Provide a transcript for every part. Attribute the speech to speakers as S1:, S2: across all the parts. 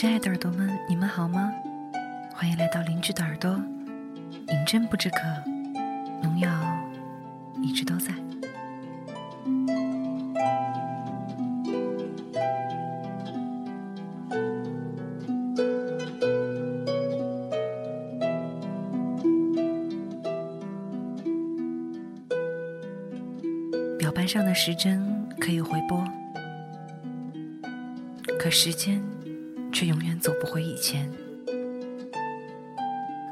S1: 亲爱的耳朵们，你们好吗？欢迎来到邻居的耳朵，饮鸩不知渴，农药一直都在。表盘上的时针可以回拨，可时间却永远走不回以前。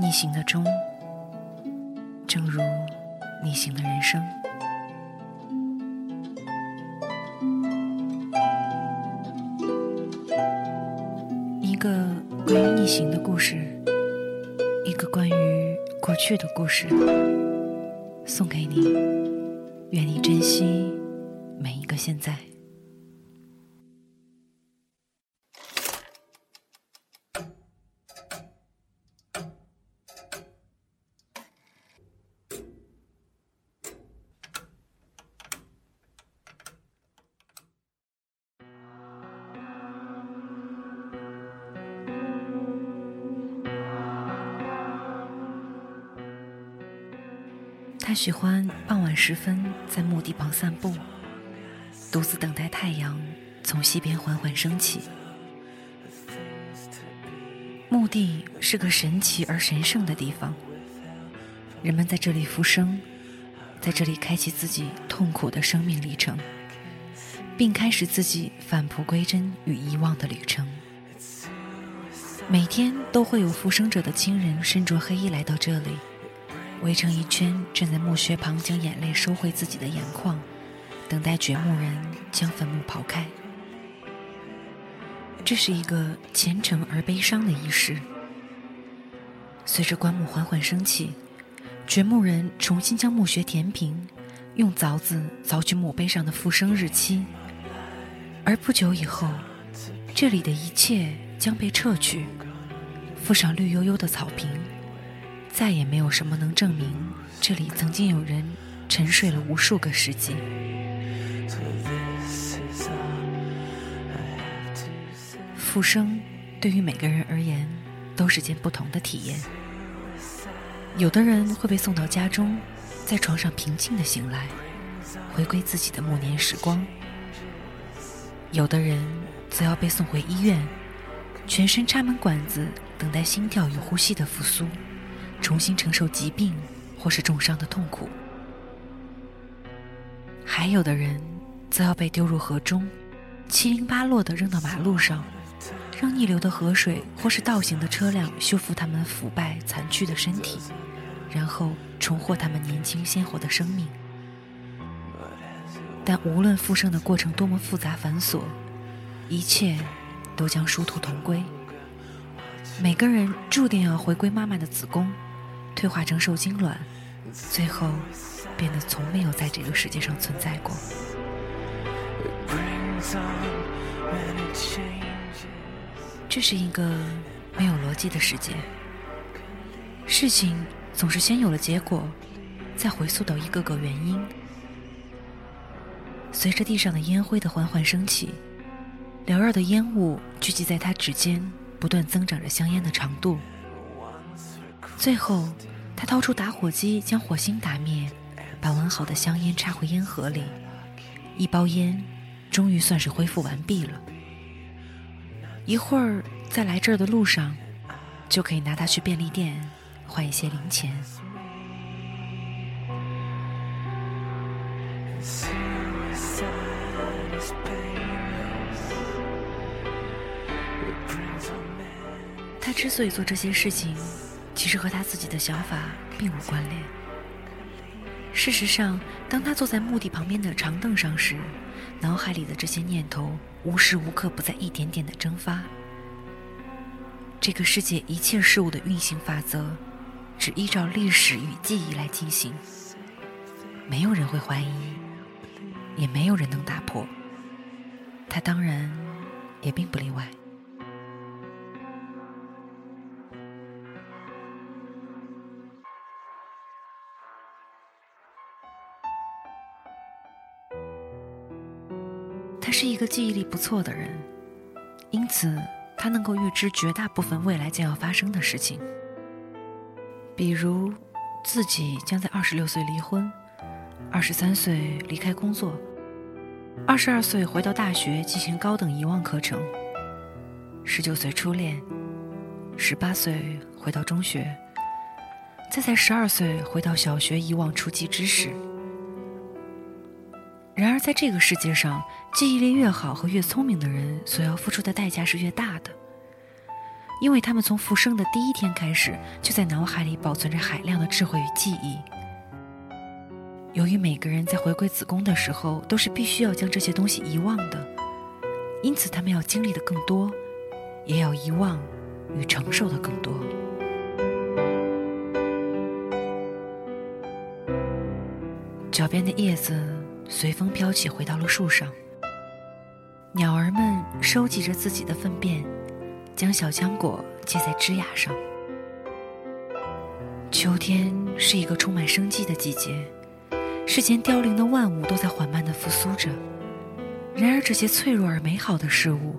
S1: 逆行的钟，正如逆行的人生。一个关于逆行的故事，一个关于过去的故事，送给你。愿你珍惜每一个现在。他喜欢傍晚时分在墓地旁散步，独自等待太阳从西边缓缓升起。墓地是个神奇而神圣的地方，人们在这里复生，在这里开启自己痛苦的生命历程，并开始自己返璞归真与遗忘的旅程。每天都会有复生者的亲人身着黑衣来到这里。围成一圈，站在墓穴旁，将眼泪收回自己的眼眶，等待掘墓人将坟墓刨开。这是一个虔诚而悲伤的仪式。随着棺木缓缓升起，掘墓人重新将墓穴填平，用凿子凿去墓碑上的复生日期。而不久以后，这里的一切将被撤去，附上绿油油的草坪。再也没有什么能证明这里曾经有人沉睡了无数个世纪。复生对于每个人而言都是件不同的体验。有的人会被送到家中，在床上平静的醒来，回归自己的暮年时光；有的人则要被送回医院，全身插满管子，等待心跳与呼吸的复苏。重新承受疾病或是重伤的痛苦，还有的人则要被丢入河中，七零八落的扔到马路上，让逆流的河水或是倒行的车辆修复他们腐败残躯的身体，然后重获他们年轻鲜活的生命。但无论复生的过程多么复杂繁琐，一切都将殊途同归。每个人注定要回归妈妈的子宫。退化成受精卵，最后变得从没有在这个世界上存在过。这是一个没有逻辑的世界，事情总是先有了结果，再回溯到一个个原因。随着地上的烟灰的缓缓升起，缭绕的烟雾聚集在他指尖，不断增长着香烟的长度。最后，他掏出打火机，将火星打灭，把完好的香烟插回烟盒里。一包烟，终于算是恢复完毕了。一会儿，在来这儿的路上，就可以拿它去便利店换一些零钱。他之所以做这些事情。其实和他自己的想法并无关联。事实上，当他坐在墓地旁边的长凳上时，脑海里的这些念头无时无刻不在一点点的蒸发。这个世界一切事物的运行法则，只依照历史与记忆来进行，没有人会怀疑，也没有人能打破。他当然也并不例外。一个记忆力不错的人，因此他能够预知绝大部分未来将要发生的事情，比如自己将在二十六岁离婚，二十三岁离开工作，二十二岁回到大学进行高等遗忘课程，十九岁初恋，十八岁回到中学，再在十二岁回到小学遗忘初级知识。然而，在这个世界上，记忆力越好和越聪明的人所要付出的代价是越大的，因为他们从复生的第一天开始，就在脑海里保存着海量的智慧与记忆。由于每个人在回归子宫的时候都是必须要将这些东西遗忘的，因此他们要经历的更多，也要遗忘与承受的更多。脚边的叶子。随风飘起，回到了树上。鸟儿们收集着自己的粪便，将小浆果结在枝桠上。秋天是一个充满生机的季节，世间凋零的万物都在缓慢地复苏着。然而，这些脆弱而美好的事物，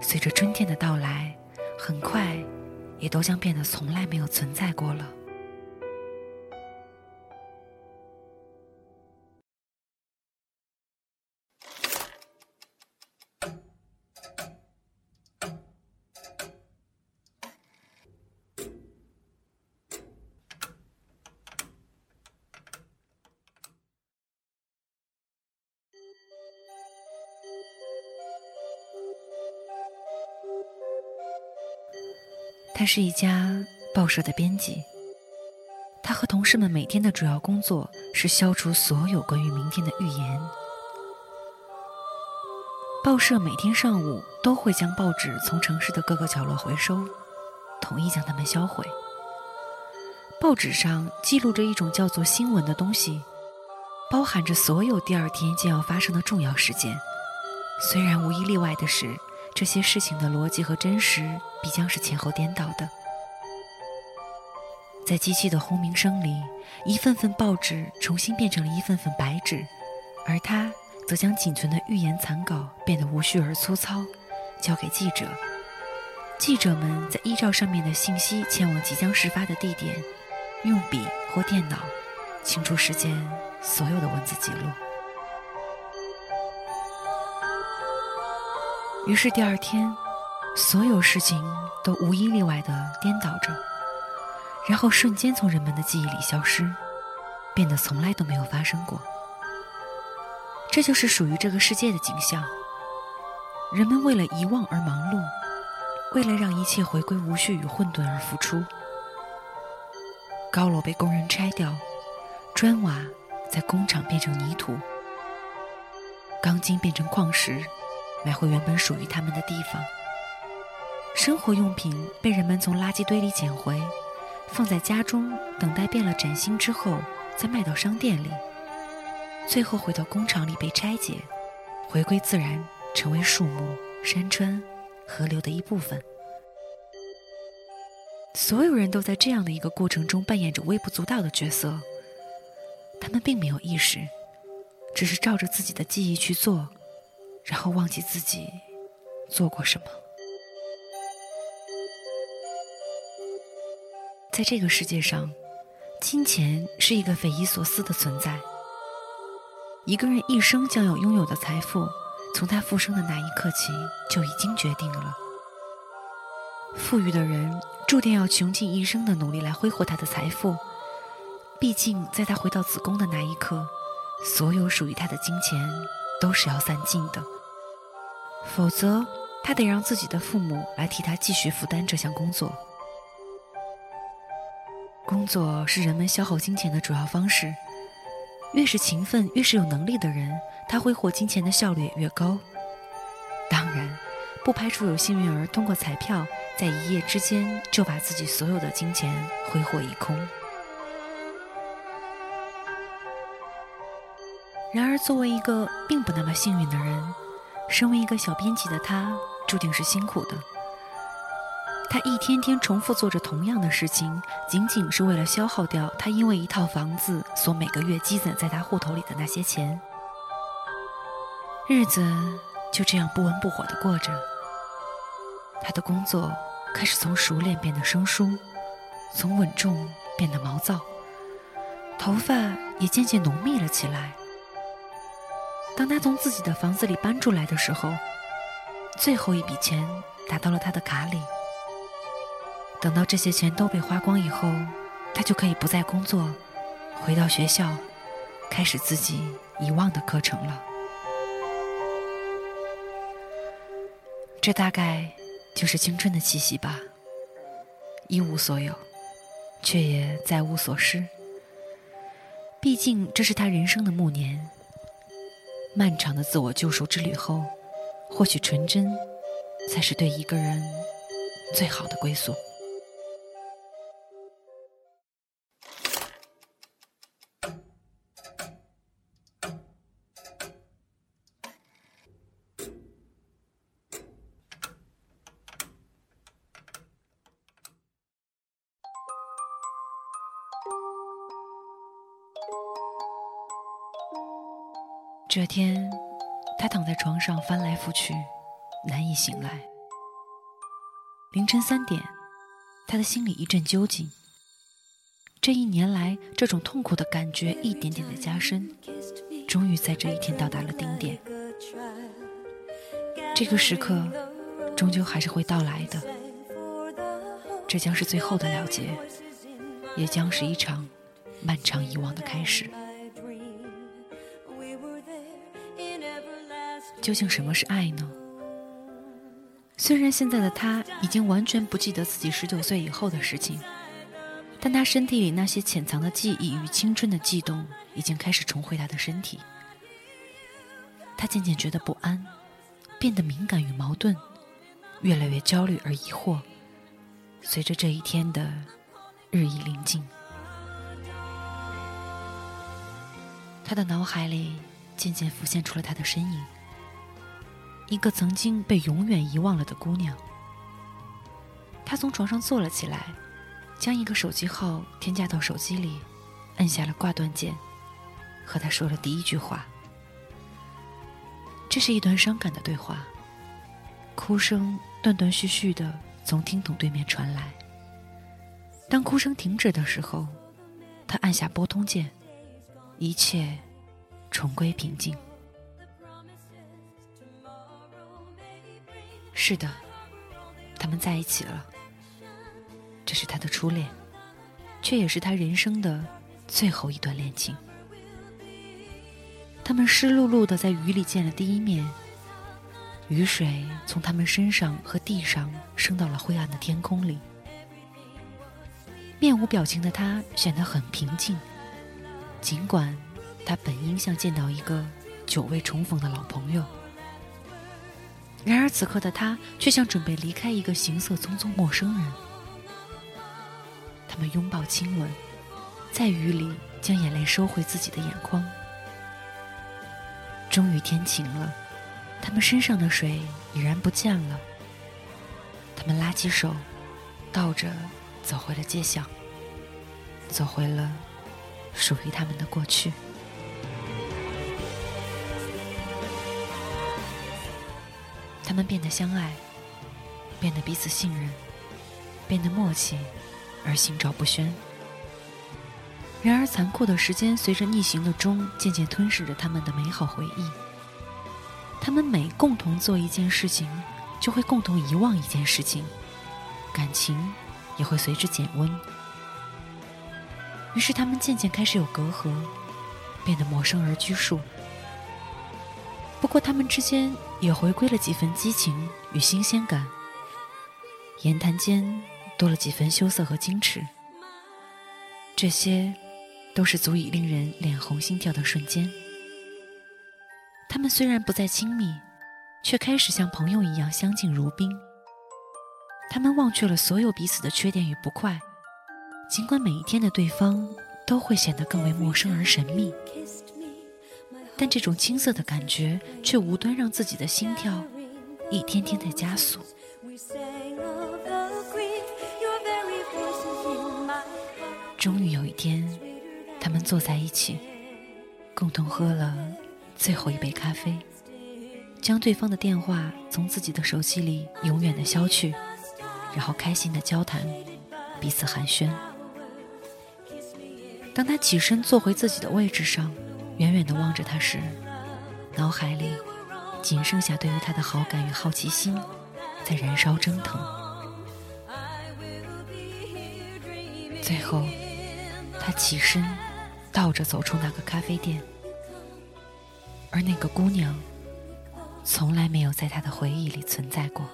S1: 随着春天的到来，很快也都将变得从来没有存在过了。他是一家报社的编辑。他和同事们每天的主要工作是消除所有关于明天的预言。报社每天上午都会将报纸从城市的各个角落回收，统一将它们销毁。报纸上记录着一种叫做新闻的东西，包含着所有第二天将要发生的重要事件。虽然无一例外的是。这些事情的逻辑和真实必将是前后颠倒的。在机器的轰鸣声里，一份份报纸重新变成了一份份白纸，而他则将仅存的预言残稿变得无序而粗糙，交给记者。记者们在依照上面的信息前往即将事发的地点，用笔或电脑清除事件所有的文字记录。于是第二天，所有事情都无一例外地颠倒着，然后瞬间从人们的记忆里消失，变得从来都没有发生过。这就是属于这个世界的景象。人们为了遗忘而忙碌，为了让一切回归无序与混沌而付出。高楼被工人拆掉，砖瓦在工厂变成泥土，钢筋变成矿石。买回原本属于他们的地方。生活用品被人们从垃圾堆里捡回，放在家中，等待变了崭新之后，再卖到商店里，最后回到工厂里被拆解，回归自然，成为树木、山川、河流的一部分。所有人都在这样的一个过程中扮演着微不足道的角色，他们并没有意识，只是照着自己的记忆去做。然后忘记自己做过什么。在这个世界上，金钱是一个匪夷所思的存在。一个人一生将要拥有的财富，从他复生的那一刻起就已经决定了。富裕的人注定要穷尽一生的努力来挥霍他的财富。毕竟，在他回到子宫的那一刻，所有属于他的金钱。都是要散尽的，否则他得让自己的父母来替他继续负担这项工作。工作是人们消耗金钱的主要方式，越是勤奋、越是有能力的人，他挥霍金钱的效率也越高。当然，不排除有幸运儿通过彩票，在一夜之间就把自己所有的金钱挥霍一空。然而，作为一个并不那么幸运的人，身为一个小编辑的他，注定是辛苦的。他一天天重复做着同样的事情，仅仅是为了消耗掉他因为一套房子所每个月积攒在他户头里的那些钱。日子就这样不温不火的过着。他的工作开始从熟练变得生疏，从稳重变得毛躁，头发也渐渐浓密了起来。当他从自己的房子里搬出来的时候，最后一笔钱打到了他的卡里。等到这些钱都被花光以后，他就可以不再工作，回到学校，开始自己遗忘的课程了。这大概就是青春的气息吧，一无所有，却也再无所失。毕竟这是他人生的暮年。漫长的自我救赎之旅后，或许纯真，才是对一个人最好的归宿。这天，他躺在床上翻来覆去，难以醒来。凌晨三点，他的心里一阵揪紧。这一年来，这种痛苦的感觉一点点的加深，终于在这一天到达了顶点。这个时刻，终究还是会到来的。这将是最后的了结，也将是一场漫长遗忘的开始。究竟什么是爱呢？虽然现在的他已经完全不记得自己十九岁以后的事情，但他身体里那些潜藏的记忆与青春的悸动已经开始重回他的身体。他渐渐觉得不安，变得敏感与矛盾，越来越焦虑而疑惑。随着这一天的日益临近，他的脑海里渐渐浮现出了他的身影。一个曾经被永远遗忘了的姑娘。她从床上坐了起来，将一个手机号添加到手机里，按下了挂断键，和他说了第一句话。这是一段伤感的对话，哭声断断续续的从听筒对面传来。当哭声停止的时候，他按下拨通键，一切重归平静。是的，他们在一起了。这是他的初恋，却也是他人生的最后一段恋情。他们湿漉漉的在雨里见了第一面，雨水从他们身上和地上升到了灰暗的天空里。面无表情的他显得很平静，尽管他本应像见到一个久未重逢的老朋友。然而此刻的他却像准备离开一个行色匆匆陌生人。他们拥抱亲吻，在雨里将眼泪收回自己的眼眶。终于天晴了，他们身上的水已然不见了。他们拉起手，倒着走回了街巷，走回了属于他们的过去。他们变得相爱，变得彼此信任，变得默契，而心照不宣。然而，残酷的时间随着逆行的钟渐渐吞噬着他们的美好回忆。他们每共同做一件事情，就会共同遗忘一件事情，感情也会随之减温。于是，他们渐渐开始有隔阂，变得陌生而拘束。不过，他们之间也回归了几分激情与新鲜感，言谈间多了几分羞涩和矜持。这些，都是足以令人脸红心跳的瞬间。他们虽然不再亲密，却开始像朋友一样相敬如宾。他们忘却了所有彼此的缺点与不快，尽管每一天的对方都会显得更为陌生而神秘。但这种青涩的感觉却无端让自己的心跳一天天的加速。终于有一天，他们坐在一起，共同喝了最后一杯咖啡，将对方的电话从自己的手机里永远的消去，然后开心的交谈，彼此寒暄。当他起身坐回自己的位置上，远远的望着他时，脑海里仅剩下对于他的好感与好奇心在燃烧蒸腾。最后，他起身，倒着走出那个咖啡店，而那个姑娘，从来没有在他的回忆里存在过。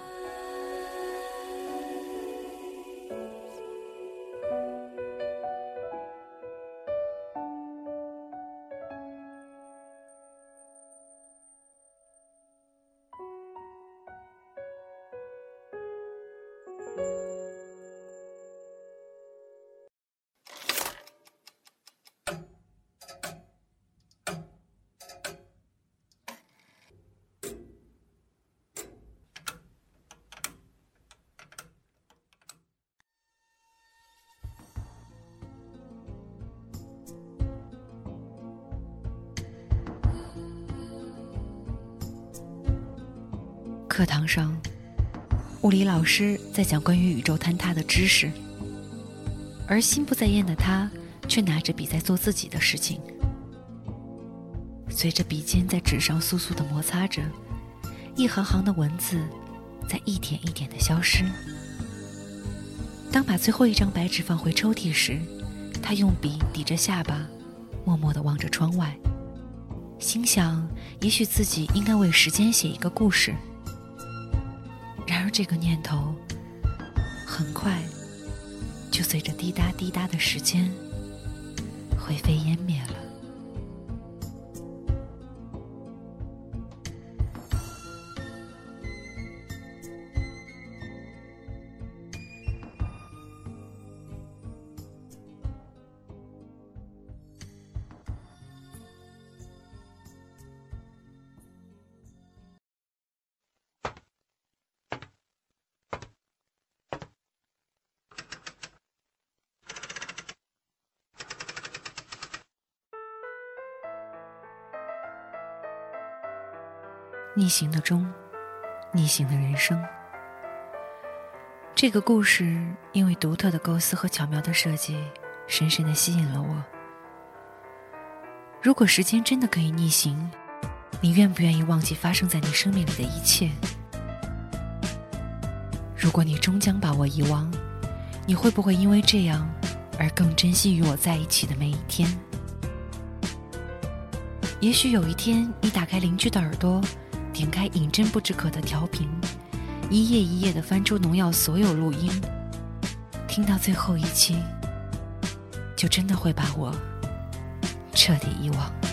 S1: 课堂上，物理老师在讲关于宇宙坍塌的知识，而心不在焉的他却拿着笔在做自己的事情。随着笔尖在纸上簌簌的摩擦着，一行行的文字在一点一点的消失。当把最后一张白纸放回抽屉时，他用笔抵着下巴，默默地望着窗外，心想：也许自己应该为时间写一个故事。然而，这个念头很快就随着滴答滴答的时间灰飞烟灭了。逆行的钟，逆行的人生。这个故事因为独特的构思和巧妙的设计，深深的吸引了我。如果时间真的可以逆行，你愿不愿意忘记发生在你生命里的一切？如果你终将把我遗忘，你会不会因为这样而更珍惜与我在一起的每一天？也许有一天，你打开邻居的耳朵。点开饮鸩不知渴的调频，一页一页的翻出农药所有录音，听到最后一期，就真的会把我彻底遗忘。